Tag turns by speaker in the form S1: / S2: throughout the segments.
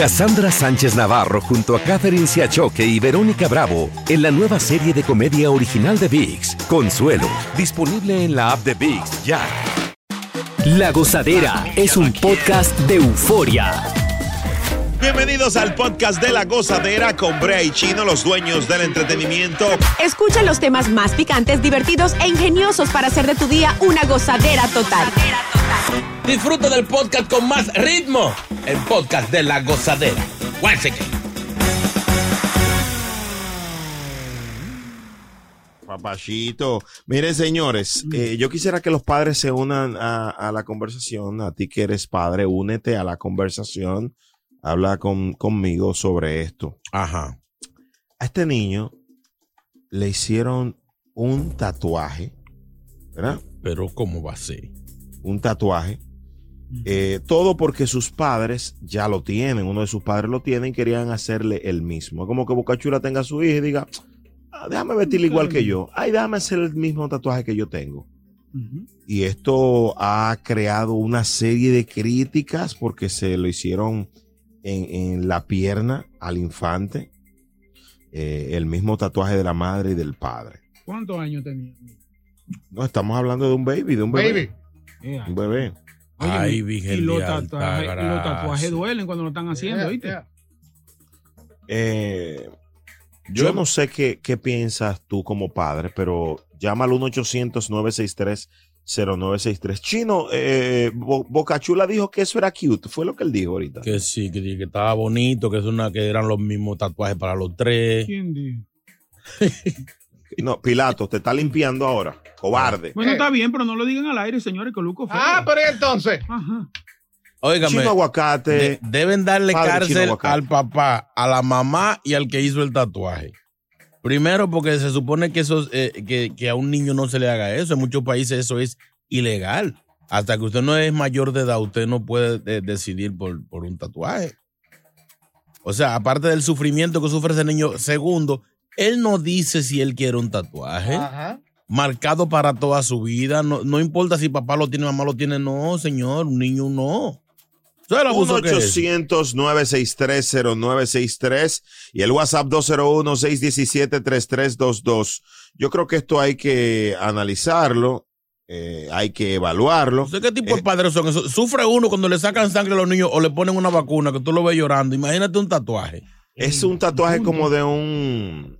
S1: Cassandra Sánchez Navarro junto a Catherine Siachoque y Verónica Bravo en la nueva serie de comedia original de VIX, Consuelo, disponible en la app de VIX ya.
S2: La Gozadera es un podcast de euforia.
S3: Bienvenidos al podcast de la gozadera con Brea y Chino, los dueños del entretenimiento.
S4: Escucha los temas más picantes, divertidos e ingeniosos para hacer de tu día una gozadera total.
S5: Disfruta del podcast con más ritmo. El podcast de la gozadera. Guáchate.
S3: Papachito. Miren, señores, eh, yo quisiera que los padres se unan a, a la conversación. A ti que eres padre, únete a la conversación. Habla con, conmigo sobre esto.
S5: Ajá.
S3: A este niño le hicieron un tatuaje, ¿verdad?
S5: Pero ¿cómo va a ser?
S3: Un tatuaje. Eh, todo porque sus padres ya lo tienen, uno de sus padres lo tiene y querían hacerle el mismo. Como que Bocachula tenga a su hija y diga, "Ah, déjame vestirle igual que yo. Ay, déjame hacer el mismo tatuaje que yo tengo. Y esto ha creado una serie de críticas porque se lo hicieron en, en la pierna al infante. eh, el mismo tatuaje de la madre y del padre.
S6: ¿Cuántos años tenía?
S3: No, estamos hablando de un baby, de un bebé. Un bebé.
S6: Oye,
S5: Ay,
S6: y
S5: Virgen
S6: los
S5: de alta
S6: tatuajes, y los tatuajes duelen cuando lo están haciendo, ¿viste?
S3: Eh, yo no sé qué, qué piensas tú como padre, pero llama al 1-800-963-0963. Chino, eh, Bo- Bocachula dijo que eso era cute. Fue lo que él dijo ahorita.
S5: Que sí, que, que estaba bonito, que, es una, que eran los mismos tatuajes para los tres.
S6: ¿Quién dijo?
S3: No, Pilato, te está limpiando ahora. Cobarde.
S6: Bueno, está bien, pero no lo digan al aire, señores, que Luco fue.
S7: Ah, pero ¿y entonces.
S6: Ajá.
S5: Óigame,
S3: Chino aguacate.
S5: de- deben darle cárcel al papá, a la mamá y al que hizo el tatuaje. Primero, porque se supone que, eso, eh, que, que a un niño no se le haga eso. En muchos países eso es ilegal. Hasta que usted no es mayor de edad, usted no puede eh, decidir por, por un tatuaje. O sea, aparte del sufrimiento que sufre ese niño, segundo, él no dice si él quiere un tatuaje
S7: Ajá.
S5: marcado para toda su vida. No, no importa si papá lo tiene, mamá lo tiene. No, señor, un niño no. ¿Sabe el abuso que es?
S3: 1-800-963-0963 y el WhatsApp 201-617-3322. Yo creo que esto hay que analizarlo, eh, hay que evaluarlo.
S5: ¿Usted qué tipo de padres son esos? Sufre uno cuando le sacan sangre a los niños o le ponen una vacuna que tú lo ves llorando. Imagínate un tatuaje.
S3: Es un tatuaje como de un.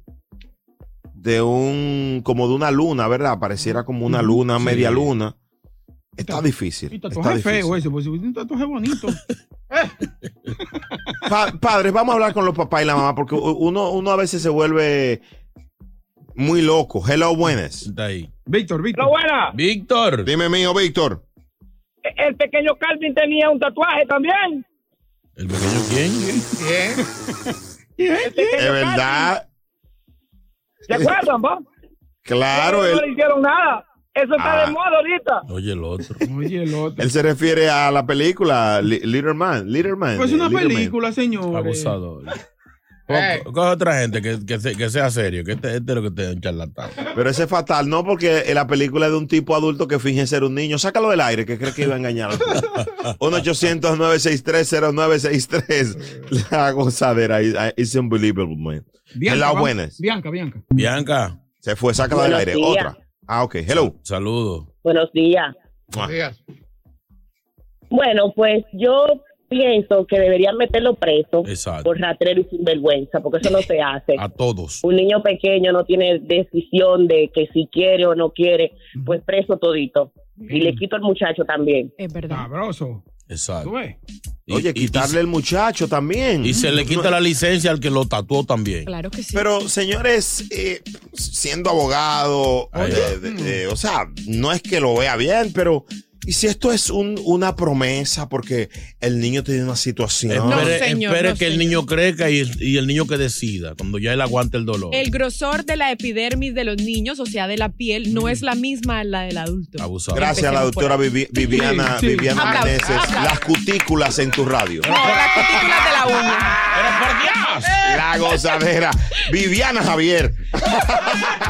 S3: De un. Como de una luna, ¿verdad? Pareciera como una luna,
S5: Sí.
S3: media luna. Está difícil.
S6: Y
S3: está
S6: tatuaje feo
S3: difícil.
S6: ese, si un tatuaje bonito.
S3: Pa- padres, vamos a hablar con los papás y la mamá, porque uno, uno a veces se vuelve muy loco. Hello, buenas.
S5: Está ahí.
S6: Víctor, Víctor.
S8: Pero buena,
S5: Víctor.
S3: Dime mío, Víctor.
S8: el pequeño Calvin tenía un tatuaje también.
S5: ¿El pequeño quién?
S7: Bien.
S8: El pequeño
S3: Es verdad.
S8: ¿Se acuerdan, va?
S3: Claro,
S8: no,
S3: él,
S8: le hicieron nada. Eso está
S3: Ah.
S8: de moda ahorita.
S5: Oye, el otro.
S6: Oye, el otro.
S3: él se refiere a la película Li- Little Man. Little Man.
S6: Pues
S3: eh,
S6: una
S3: Little Man.
S6: película, señores.
S5: Abusador.
S7: Eh.
S5: Co- Coge otra gente que, que, se- que sea serio, que este, este es lo que te es un charlatán.
S3: Pero ese es fatal, no porque en la película es de un tipo adulto que finge ser un niño. Sácalo del aire, que cree que iba a engañar. 1-800-963-0963. La gozadera. It's unbelievable, man.
S6: Bianca,
S3: Hello,
S6: vamos.
S3: buenas.
S6: Bianca, Bianca.
S5: Bianca,
S3: Se fue, sácala del
S9: Buenos
S3: aire.
S9: días.
S3: Otra. Ah, ok. Hello.
S5: saludos.
S9: Buenos días.
S3: Mua.
S7: Días.
S9: Bueno, pues yo pienso que deberían meterlo preso
S5: Exacto.
S9: por ratrero y sinvergüenza, porque eso no se hace.
S5: A todos.
S9: Un niño pequeño no tiene decisión de que si quiere o no quiere, pues preso todito. Y le quito al muchacho también.
S4: Es verdad.
S6: Sabroso. ¿Tú
S5: Exacto. Y-
S3: Oye,
S5: y-
S3: quitarle el muchacho también.
S5: Y se le quita
S3: No,
S5: la licencia al que lo tatuó también.
S4: Claro que sí.
S3: Pero, señores, eh, siendo abogado, eh, o sea, no es que lo vea bien, pero Y si esto es un- una promesa porque el niño tiene una situación.
S5: Espere,
S4: señor,
S5: espere
S4: no,
S5: que el niño crezca y, y el niño que decida, cuando ya él aguante el dolor.
S4: El grosor de la epidermis de los niños, o sea, de la piel, no es la misma a la del adulto.
S5: Abusado.
S3: Gracias a la doctora. Vivi- Viviana,
S6: Sí, sí.
S3: Viviana
S4: Aplausos,
S3: Meneses.
S4: aplausos.
S3: Las cutículas en tu radio.
S4: No, las cutículas de la uña.
S5: ¡Pero por Dios!
S3: La gozadera. Viviana Javier.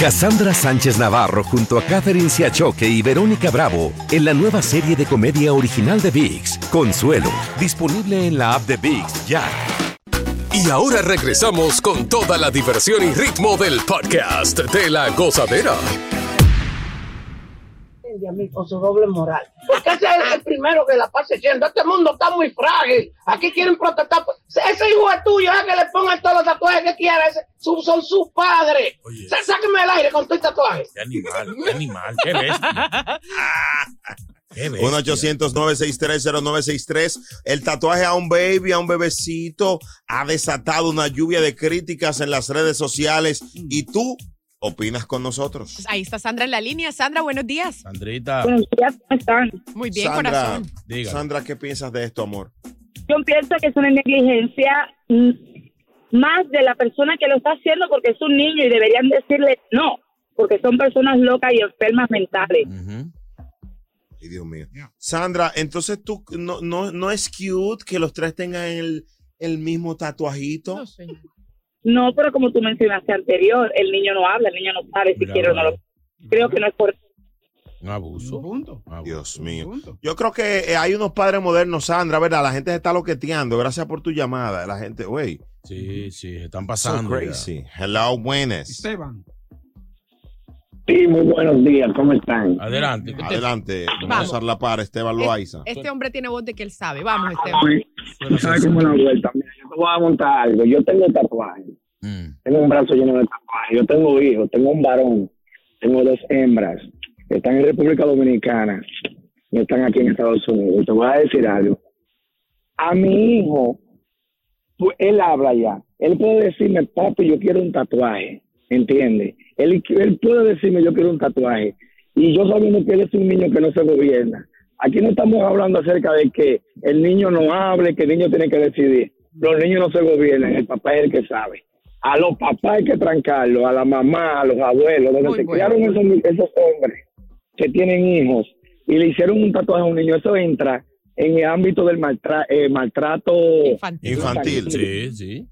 S1: Cassandra Sánchez Navarro junto a Catherine Siachoque y Verónica Bravo en la nueva serie de comedia original de VIX, Consuelo, disponible en la app de VIX ya.
S10: Y ahora regresamos con toda la diversión y ritmo del podcast de la gozadera.
S8: A mí con su doble moral. Porque ese es el primero que la pasa diciendo, este mundo está muy frágil, aquí quieren protestar. Ese hijo es tuyo, es que le pongan todos los tatuajes que quiera, ese- son sus padres.
S5: Oye.
S8: Sá- Sáqueme del aire con tu tatuaje.
S5: ¡Qué animal! ¡Qué animal! ¡Qué bestia! ¡Qué bestia!
S3: 1-800-963-0963. El tatuaje a un baby, a un bebecito, ha desatado una lluvia de críticas en las redes sociales. Y tú opinas con nosotros.
S4: Pues Ahí está Sandra en la línea. Sandra, buenos días.
S5: Sandrita,
S11: Buenos días, ¿cómo están?
S4: Muy bien,
S3: Sandra,
S4: corazón.
S5: dígame.
S3: Sandra, ¿qué piensas de esto, amor?
S11: Yo pienso que es una negligencia más de la persona que lo está haciendo porque es un niño y deberían decirle no, porque son personas locas y enfermas mentales.
S5: Ujú.
S3: Ay, Dios mío. Sandra, entonces tú no, no, no es cute que los tres tengan el, el mismo tatuajito.
S4: No, señor.
S11: No, pero como tú mencionaste anterior, el niño no habla, el niño no sabe si
S5: Mira,
S11: quiere o no lo Creo que no es por
S5: Un abuso.
S6: Punto.
S5: Un abuso.
S3: Dios mío.
S6: Punto.
S3: Yo creo que eh, hay unos padres modernos, Sandra, ¿verdad? La gente se está loqueteando. Gracias por tu llamada. La gente, güey.
S5: Sí, sí, están
S3: So
S5: pasando. ya.
S3: crazy. Hello, buenas.
S6: Esteban.
S8: Sí, muy buenos días, ¿cómo están?
S5: Adelante. ¿qué te-
S3: Adelante. Vamos a
S4: Vamos.
S3: usar la par, Esteban Loaiza.
S4: Este hombre tiene voz de que él sabe. Vamos, Esteban.
S5: Suena
S8: ¿Sabes cómo la vuelta? Mira, voy a montar algo. Yo tengo tatuajes.
S5: Mm.
S8: Tengo un brazo lleno de tatuajes. Yo tengo hijos, tengo un varón, tengo dos hembras están en República Dominicana y están aquí en Estados Unidos. Te voy a decir algo. A mi hijo, pues, él habla ya. Él puede decirme, papi, yo quiero un tatuaje. ¿Entiendes? Él, él puede decirme, yo quiero un tatuaje. Y yo sabiendo que él es un niño que no se gobierna. Aquí no estamos hablando acerca de que el niño no hable, que el niño tiene que decidir. Los niños no se gobiernan, el papá es el que sabe. A los papás hay que trancarlos, a la mamá, a los abuelos, donde
S4: Muy
S8: se
S4: bueno.
S8: criaron esos, esos hombres que tienen hijos y le hicieron un tatuaje a un niño, eso entra en el ámbito del maltra- eh, maltrato
S4: Infantil.
S3: Infantil.
S5: Sí, sí.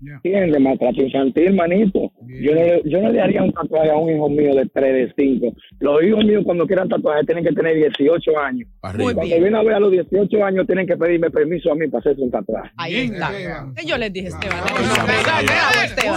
S8: ¿Entiendes? Maltrato infantil, manito. Yo no, le, yo no le haría un tatuaje a un hijo mío de 3, de 5. Los hijos míos cuando quieran tatuaje tienen que tener 18 años.
S5: Arriba.
S8: Cuando
S4: bien.
S8: viene a ver a los 18 años tienen que pedirme permiso a mí para hacerse un tatuaje.
S4: Ahí
S6: Bien,
S4: está.
S6: Esteban.
S4: Yo les dije, Esteban.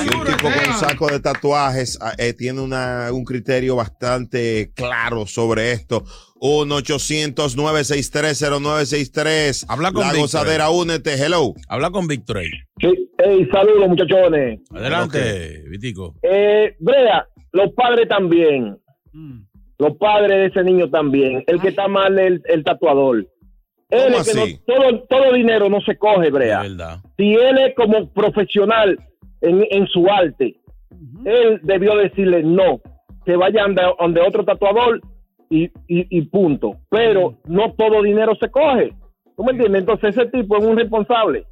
S3: Un tipo con un saco de tatuajes ah, eh, tiene una, un criterio bastante claro sobre esto. 1-800-963-0963.
S5: Habla con
S3: La
S5: Víctor.
S3: gozadera, únete. Hello.
S5: Habla con Víctor ahí.
S8: Sí, hey, saludos muchachones.
S5: Adelante, Vitico.
S8: Eh, Brea, los padres también.
S6: Mm.
S8: Los padres de ese niño también. El que está mal es el, el tatuador. Él
S3: ¿Cómo
S8: es que no- todo, todo dinero no se coge, Brea. Si él es como profesional en, en su arte, él debió decirle no, que vayan de- donde otro tatuador y, y, y punto. Pero no todo dinero se coge. ¿Tú me entiendes? Entonces ese tipo es un responsable.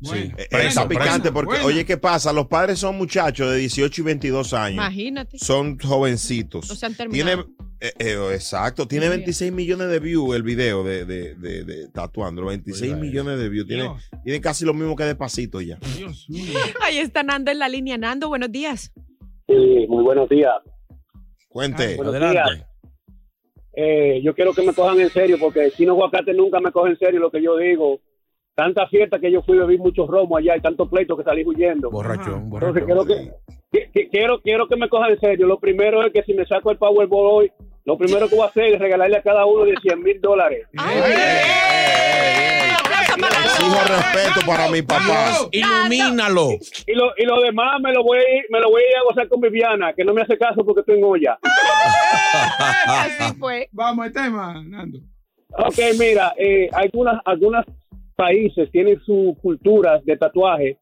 S6: Bueno,
S3: Eh,
S5: Preso,
S3: está picante porque, oye, ¿qué pasa? Los padres son muchachos de 18 y 22 años.
S4: Imagínate.
S3: Son jovencitos.
S4: No se han
S3: Tiene,
S4: terminado.
S3: eh, eh, exacto, tiene
S4: Muy
S3: 26 millones de views el video de, de, de, de tatuando. 26
S5: Oiga,
S3: millones de views. Tiene, tiene casi lo mismo que Despacito ya.
S6: Dios mío.
S4: Ahí está Nando en la línea. Nando, buenos días.
S8: Sí, muy buenos días.
S3: Cuente.
S8: Buenos
S5: Adelante.
S8: Eh, yo quiero que me cojan en serio porque el Chino Aguacate nunca me coge en serio lo que yo digo. Tanta fiesta que yo fui a beber muchos romos allá y tantos pleitos que salí huyendo.
S5: Borrachón,
S8: Entonces
S5: borrachón.
S8: quiero que, que- que- quiero quiero que me cojan en serio. Lo primero es que si me saco el Powerball hoy,
S12: lo primero que voy a hacer es regalarle a cada uno de 100 mil dólares.
S3: Exijo respeto para mi papá.
S5: Ilumínalo.
S12: Y lo, y lo demás me lo voy a ir, me lo voy a ir a gozar con Viviana, que no me hace caso porque estoy en olla.
S6: Así fue. Vamos al tema, Nando.
S12: Ok, mira, eh, algunas, algunos países tienen sus culturas de tatuaje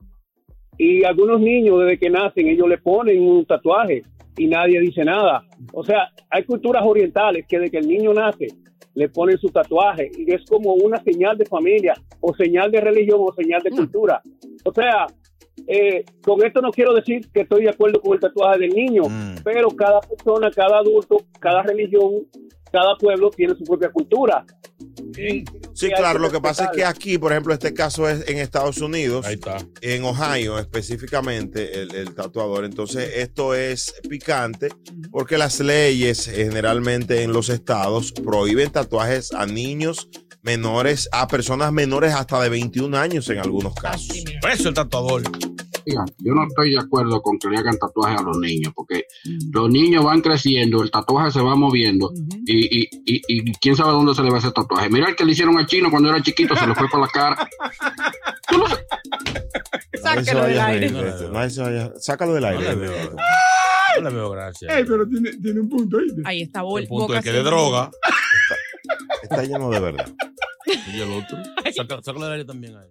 S12: y algunos niños desde que nacen ellos le ponen un tatuaje y nadie dice nada. O sea, hay culturas orientales que desde que el niño nace le ponen su tatuaje y es como una señal de familia o señal de religión o señal de cultura. O sea, eh, con esto no quiero decir que estoy de acuerdo con el tatuaje del niño, pero cada persona, cada adulto, cada religión, cada pueblo tiene su propia cultura.
S3: Sí, claro, lo que pasa es que aquí, por ejemplo, este caso es en Estados Unidos, en Ohio específicamente, el, el tatuador. Entonces, esto es picante porque las leyes generalmente en los estados prohíben tatuajes a niños menores, a personas menores hasta de 21 años en algunos casos.
S5: Preso el tatuador.
S13: Yo no estoy de acuerdo con que le hagan tatuajes a los niños, porque los niños van creciendo, el tatuaje se va moviendo y, y, y, y quién sabe dónde se le va a hacer tatuaje. Mira el que le hicieron al chino cuando era chiquito, se le fue por la cara.
S6: Sácalo del
S3: a
S6: aire.
S3: Sácalo del aire.
S5: No le veo gracia.
S6: Ey, pero tiene, tiene un punto, ¿oíste?
S14: Ahí está Bol-
S5: El punto es que de droga.
S3: Está lleno de verdad.
S5: Y el otro. Sácalo del aire también a él.